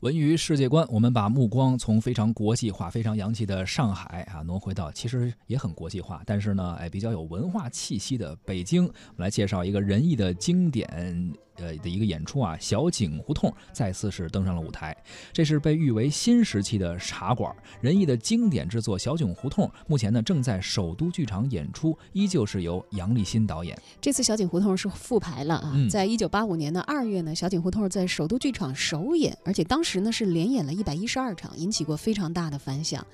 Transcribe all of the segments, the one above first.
文娱世界观，我们把目光从非常国际化、非常洋气的上海啊，挪回到其实也很国际化，但是呢，哎，比较有文化气息的北京。我们来介绍一个仁义的经典。呃的一个演出啊，小井胡同再次是登上了舞台。这是被誉为新时期的茶馆，仁义的经典之作《小井胡同》，目前呢正在首都剧场演出，依旧是由杨立新导演。这次小井胡同是复排了啊，在一九八五年的二月呢，小井胡同在首都剧场首演，而且当时呢是连演了一百一十二场，引起过非常大的反响。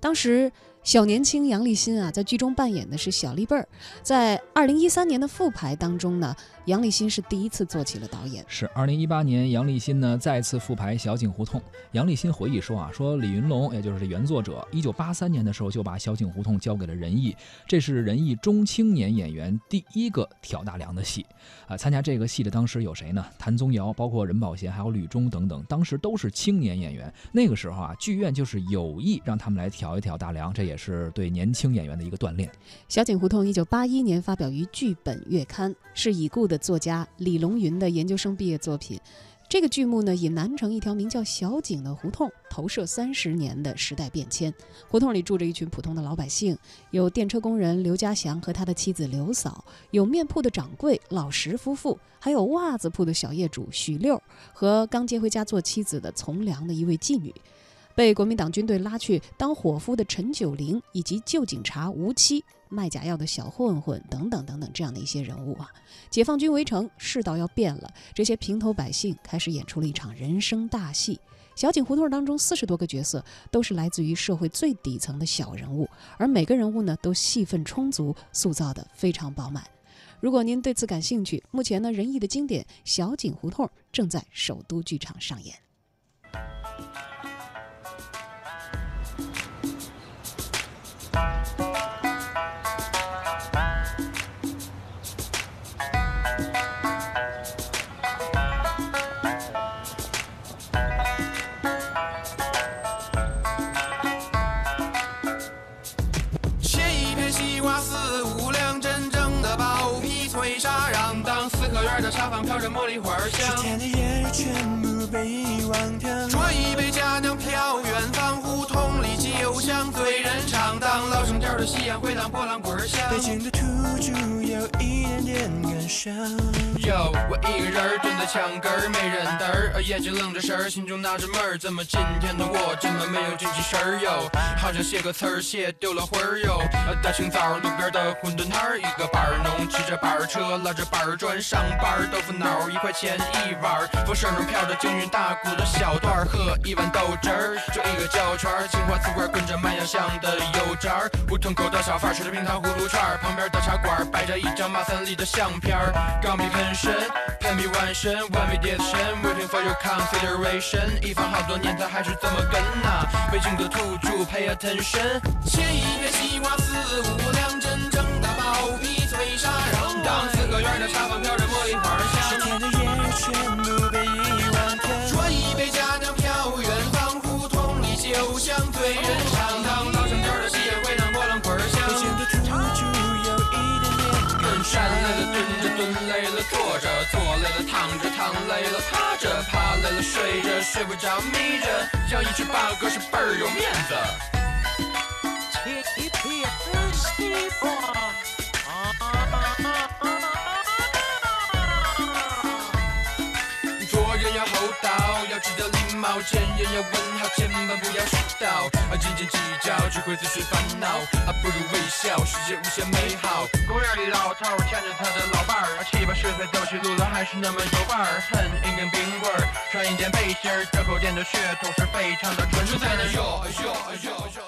当时小年轻杨立新啊，在剧中扮演的是小立辈儿。在二零一三年的复排当中呢，杨立新是第一次做起了导演。是二零一八年，杨立新呢再次复排《小井胡同》。杨立新回忆说啊，说李云龙，也就是原作者，一九八三年的时候就把《小井胡同》交给了仁义，这是仁义中青年演员第一个挑大梁的戏。啊，参加这个戏的当时有谁呢？谭宗尧，包括任宝贤，还有吕中等等，当时都是青年演员。那个时候啊，剧院就是有意让他们来。挑一挑大梁，这也也是对年轻演员的一个锻炼。小井胡同一九八一年发表于《剧本月刊》，是已故的作家李龙云的研究生毕业作品。这个剧目呢，以南城一条名叫小井的胡同，投射三十年的时代变迁。胡同里住着一群普通的老百姓，有电车工人刘家祥和他的妻子刘嫂，有面铺的掌柜老石夫妇，还有袜子铺的小业主许六和刚接回家做妻子的从良的一位妓女。被国民党军队拉去当伙夫的陈九龄，以及旧警察吴七、卖假药的小混混等等等等这样的一些人物啊，解放军围城，世道要变了，这些平头百姓开始演出了一场人生大戏。小井胡同当中四十多个角色都是来自于社会最底层的小人物，而每个人物呢都戏份充足，塑造的非常饱满。如果您对此感兴趣，目前呢仁义的经典《小井胡同》正在首都剧场上演。的茶坊飘着茉莉花香，十天的夜全部被遗忘掉。端一杯佳酿飘远方，胡同里酒香醉人肠。当老生调的夕阳回荡波浪滚响，北京的土著有一点点感伤。哟，我一个人蹲在墙根儿，没人搭儿，眼睛愣着神儿，心中纳着闷儿，怎么今天的我这么没有精气神儿哟？好像写个词儿写丢了魂儿哟。大清早路边的馄饨摊儿，一个板儿农骑着板儿车，拉着板儿砖上班，豆腐脑一块钱一碗儿，风扇中飘着京韵大鼓的小段儿，喝一碗豆汁儿，就一个胶圈儿，青花瓷罐跟着麦芽香的油渣儿，胡同口的小贩吃着冰糖葫芦串儿，旁边的茶馆摆着一张马三立的相片儿，钢笔喷。神，攀比万神，万笔叠神，waiting for your consideration。一放好多年，他还是这么跟呐。北京的土著，pay attention。切一片西瓜，四五两真正的薄皮脆沙瓤。当四合院的茶坊飘着茉莉花香。十天的夜全部被遗忘掉。啜一杯佳酿飘远方，胡同里酒香醉人蹲累了。坐着坐累了，躺着躺累了，趴着趴累了，睡着睡不着，眯着，养一只八哥是倍儿有面子。做人要厚道，要知道礼貌，见人要问好，千万不要迟到。啊，斤斤计较只会自寻烦恼，啊，不如微笑，世界无限美好。公园里老头牵着他的老伴儿，七八十岁走起路来还是那么有范儿。啃一根冰棍儿，穿一件背心儿，这口店的血统是非常的纯正。在那哟哟哟哟。